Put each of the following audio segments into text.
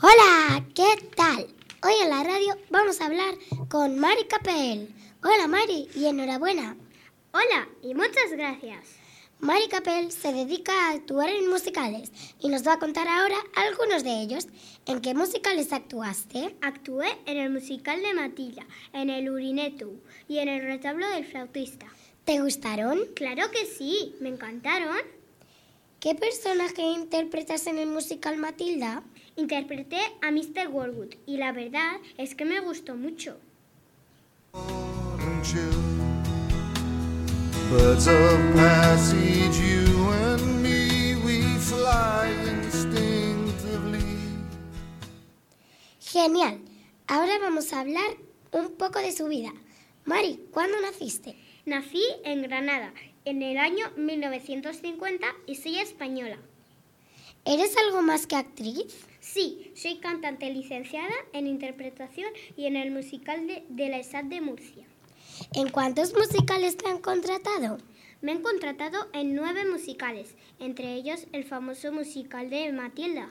Hola, ¿qué tal? Hoy en la radio vamos a hablar con Mari Capel. Hola Mari y enhorabuena. Hola y muchas gracias. Mari Capel se dedica a actuar en musicales y nos va a contar ahora algunos de ellos. ¿En qué musicales actuaste? Actué en el musical de Matilda, en el Urinetu y en el retablo del flautista. ¿Te gustaron? Claro que sí, me encantaron. ¿Qué personaje interpretas en el musical Matilda? Interpreté a Mr. Worwood y la verdad es que me gustó mucho. And chill. Birds of passage, you and me, we fly instinctively. Genial. Ahora vamos a hablar un poco de su vida. Mari, ¿cuándo naciste? Nací en Granada en el año 1950 y soy española. ¿Eres algo más que actriz? Sí, soy cantante licenciada en interpretación y en el musical de, de la ESAT de Murcia. ¿En cuántos musicales te han contratado? Me han contratado en nueve musicales, entre ellos el famoso musical de Matilda.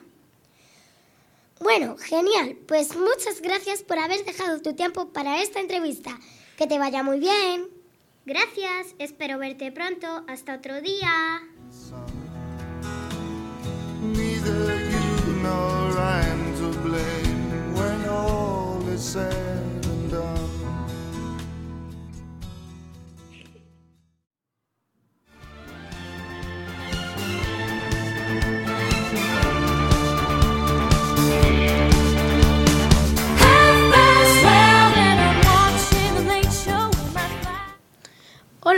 Bueno, genial. Pues muchas gracias por haber dejado tu tiempo para esta entrevista. Que te vaya muy bien. Gracias, espero verte pronto. Hasta otro día. Neither you nor I'm to blame when all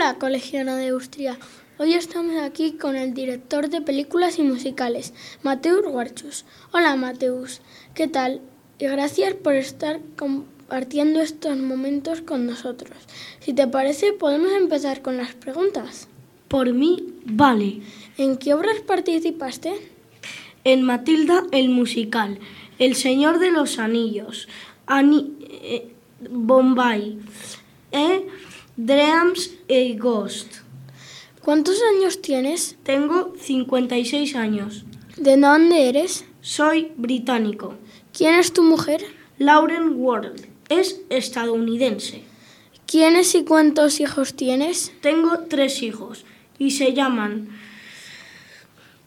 Hola, colegiana de Austria. Hoy estamos aquí con el director de películas y musicales, Mateus Guarchus. Hola, Mateus. ¿Qué tal? Y gracias por estar compartiendo estos momentos con nosotros. Si te parece, podemos empezar con las preguntas. Por mí, vale. ¿En qué obras participaste? En Matilda el musical, El Señor de los Anillos, Ani eh, Bombay, e Dreams e Ghost. ¿Cuántos años tienes? Tengo 56 años. ¿De dónde eres? Soy británico. ¿Quién es tu mujer? Lauren World es estadounidense. ¿Quiénes y cuántos hijos tienes? Tengo tres hijos y se llaman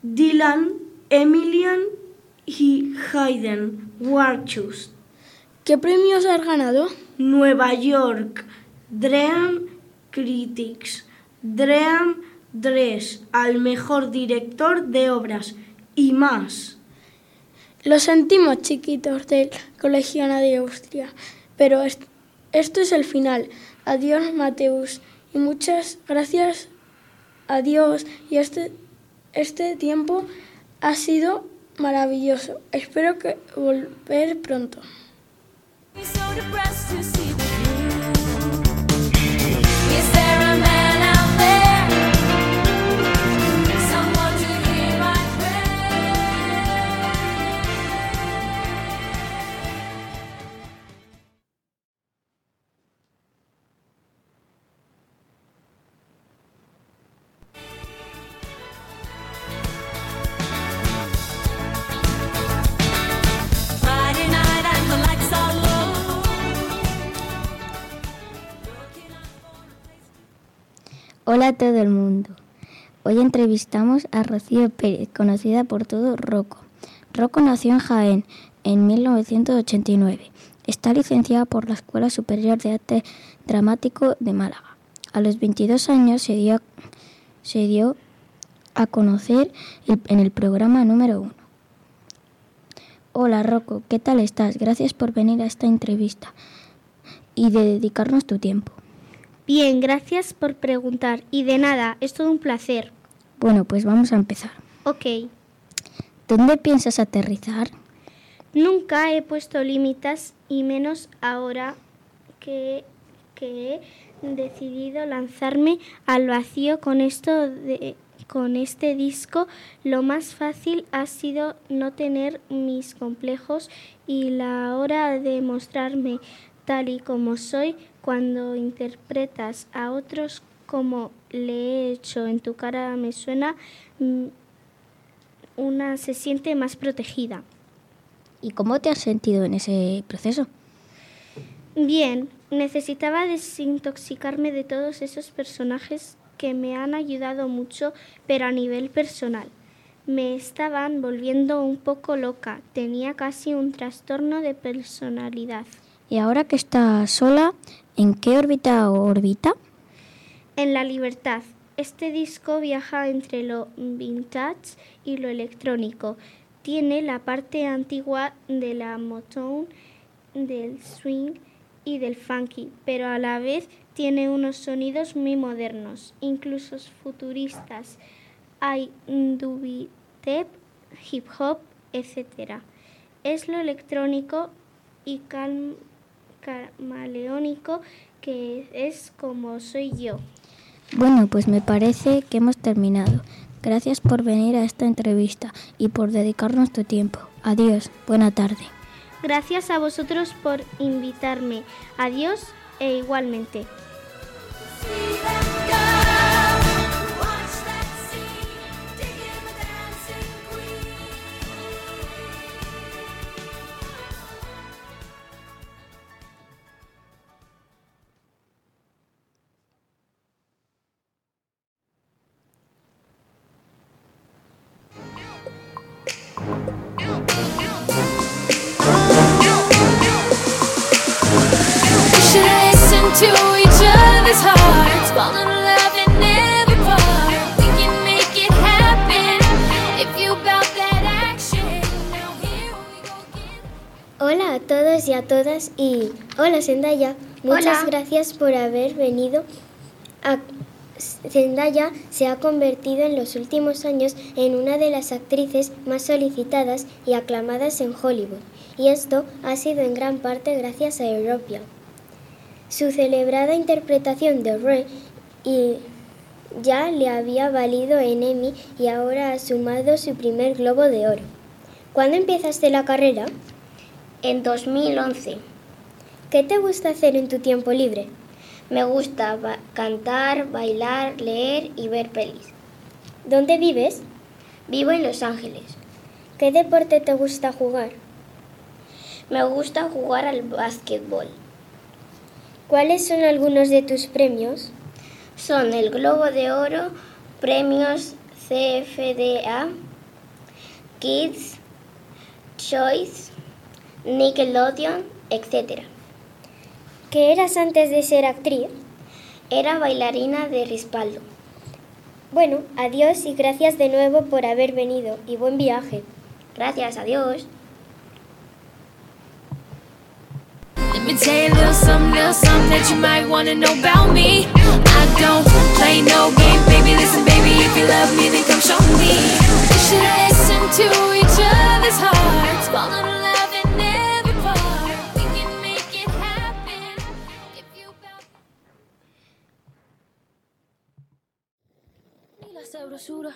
Dylan, Emilian y Hayden Warchus. ¿Qué premios has ganado? Nueva York, Dream Critics, Dream Dress al mejor director de obras y más. Lo sentimos, chiquitos del Colegiana de Austria, pero est- esto es el final. Adiós, Mateus, y muchas gracias a Dios. Y este, este tiempo ha sido maravilloso. Espero que volver pronto. Hola a todo el mundo. Hoy entrevistamos a Rocío Pérez, conocida por todo Rocco. Rocco nació en Jaén en 1989. Está licenciada por la Escuela Superior de Arte Dramático de Málaga. A los 22 años se dio, se dio a conocer en el programa número uno. Hola Rocco, ¿qué tal estás? Gracias por venir a esta entrevista y de dedicarnos tu tiempo. Bien, gracias por preguntar. Y de nada, es todo un placer. Bueno, pues vamos a empezar. Ok. ¿Dónde piensas aterrizar? Nunca he puesto límites y menos ahora que, que he decidido lanzarme al vacío con esto de con este disco lo más fácil ha sido no tener mis complejos y la hora de mostrarme tal y como soy cuando interpretas a otros como le he hecho en tu cara me suena, mm, una se siente más protegida. ¿Y cómo te has sentido en ese proceso? Bien, necesitaba desintoxicarme de todos esos personajes que me han ayudado mucho, pero a nivel personal. Me estaban volviendo un poco loca, tenía casi un trastorno de personalidad. Y ahora que estás sola, ¿en qué órbita orbita? En la libertad, este disco viaja entre lo vintage y lo electrónico. Tiene la parte antigua de la Motown, del swing y del funky, pero a la vez tiene unos sonidos muy modernos, incluso futuristas. Hay dubstep, hip hop, etc. Es lo electrónico y cal- camaleónico que es como soy yo. Bueno, pues me parece que hemos terminado. Gracias por venir a esta entrevista y por dedicarnos tu tiempo. Adiós, buena tarde. Gracias a vosotros por invitarme. Adiós e igualmente. Listen to each other's hearts, fall in love in every part. We can make it happen if you bout that action. Now here we go again. Hola a todos y a todas y hola Zendaya, muchas Hola. gracias por haber venido. A... Zendaya se ha convertido en los últimos años en una de las actrices más solicitadas y aclamadas en Hollywood, y esto ha sido en gran parte gracias a Europia. Su celebrada interpretación de Re y ya le había valido en Emmy y ahora ha sumado su primer Globo de Oro. ¿Cuándo empezaste la carrera? En 2011 ¿Qué te gusta hacer en tu tiempo libre? me gusta ba- cantar, bailar, leer y ver pelis. ¿Dónde vives? Vivo en Los Ángeles. ¿Qué deporte te gusta jugar? Me gusta jugar al básquetbol. ¿Cuáles son algunos de tus premios? Son el Globo de Oro, premios CFDA, Kids, Choice, Nickelodeon, etc. ¿Qué eras antes de ser actriz? Era bailarina de respaldo. Bueno, adiós y gracias de nuevo por haber venido y buen viaje. Gracias, adiós. Let me tell you a little something, little something that you might wanna know about me. I don't play no game, baby. Listen, baby, if you love me, then come show me. We should listen to each other's hearts, fall in love in every part. We can make it happen if you bout la sabrosura.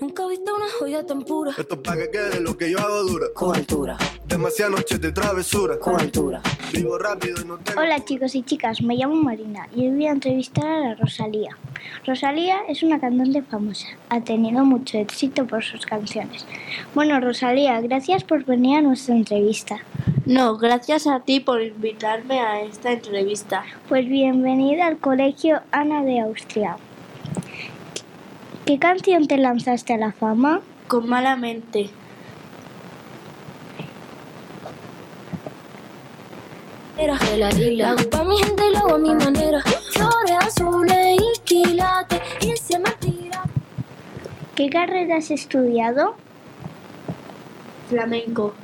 Nunca he visto una joya tan pura. Esto es para que quede lo que yo hago dura. Con altura, Demasiadas noches de travesura. con altura. Vivo rápido y no tengo. Hola chicos y chicas, me llamo Marina y hoy voy a entrevistar a la Rosalía. Rosalía es una cantante famosa, ha tenido mucho éxito por sus canciones. Bueno, Rosalía, gracias por venir a nuestra entrevista. No, gracias a ti por invitarme a esta entrevista. Pues bienvenida al Colegio Ana de Austria. ¿Qué canción te lanzaste a la fama? Con mala mente. Era la isla. Hago pa' mi gente y lo hago a mi manera. Flores azules y quilates. Y se me tira. ¿Qué carrera has estudiado? Flamenco.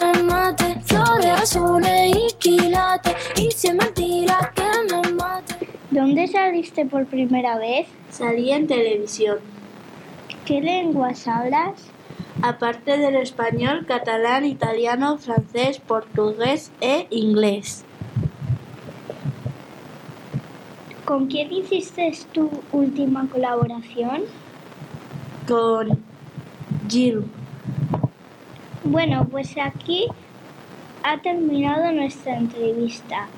El mate. Flores azules y quilates. Y se me tira que me mate. ¿Dónde saliste por primera vez? Salí en televisión. ¿Qué lenguas hablas? Aparte del español, catalán, italiano, francés, portugués e inglés. ¿Con quién hiciste tu última colaboración? Con Jill. Bueno, pues aquí ha terminado nuestra entrevista.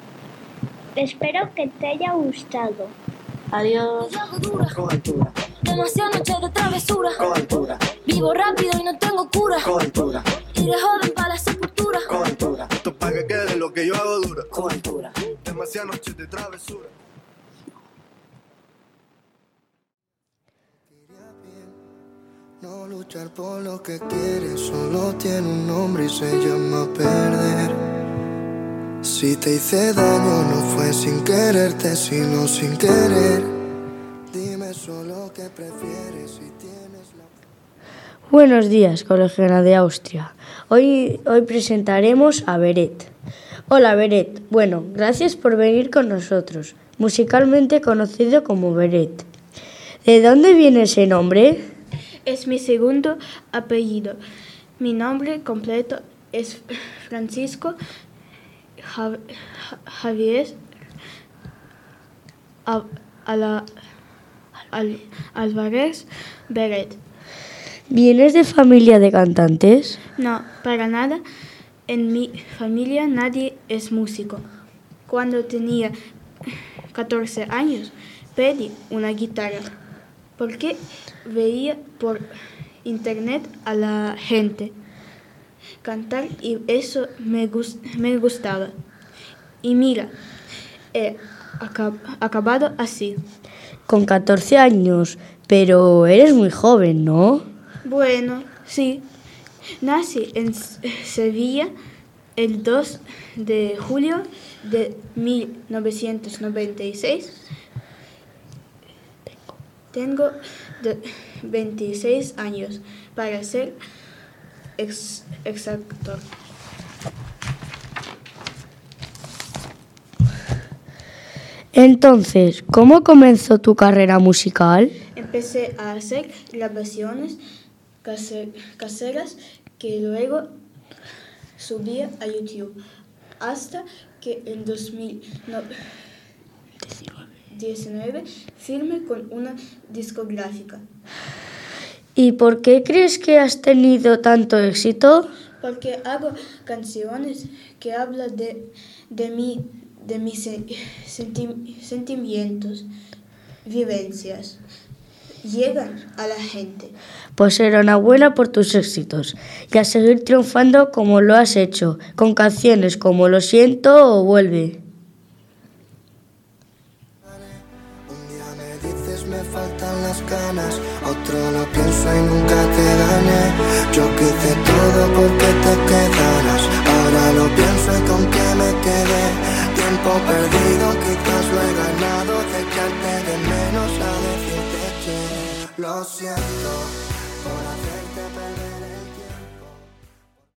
Espero que te haya gustado. Adiós. Demasiadas noches de travesura. cobertura, Vivo rápido y no tengo cura. cobertura, Iré joven para la sepultura. cobertura, Esto es para que quede lo que yo hago dura. cobertura. Demasiadas noches de travesura. No luchar por lo que quieres, solo tiene un nombre y se llama perder. Si te hice daño, no fue sin quererte, sino sin querer. Buenos días, colegiana de Austria. Hoy, hoy presentaremos a Beret. Hola, Beret. Bueno, gracias por venir con nosotros, musicalmente conocido como Beret. ¿De dónde viene ese nombre? Es mi segundo apellido. Mi nombre completo es Francisco Ja- Ja- Javier Al- Beret. ¿Vienes de familia de cantantes? No, para nada. En mi familia nadie es músico. Cuando tenía 14 años pedí una guitarra porque veía por internet a la gente cantar y eso me, gus- me gustaba. Y mira, he acab- acabado así. Con 14 años, pero eres muy joven, ¿no? Bueno, sí. Nací en Sevilla el 2 de julio de 1996. Tengo de 26 años, para ser ex- exacto. Entonces, ¿cómo comenzó tu carrera musical? Empecé a hacer grabaciones case- caseras que luego subía a YouTube hasta que en 2019 firmé con una discográfica ¿Y por qué crees que has tenido tanto éxito? porque hago canciones que hablan de, de mí, de mis se- senti- sentimientos, vivencias. Llegan a la gente. Pues enhorabuena por tus éxitos y a seguir triunfando como lo has hecho, con canciones como Lo siento o Vuelve. Un día me dices me faltan las ganas, otro lo pienso y nunca te gané. Yo quise todo porque te quedaras, ahora lo pienso y con que me quedé. Tiempo perdido, quizás lo he ganado, lo siento por hacerte perder.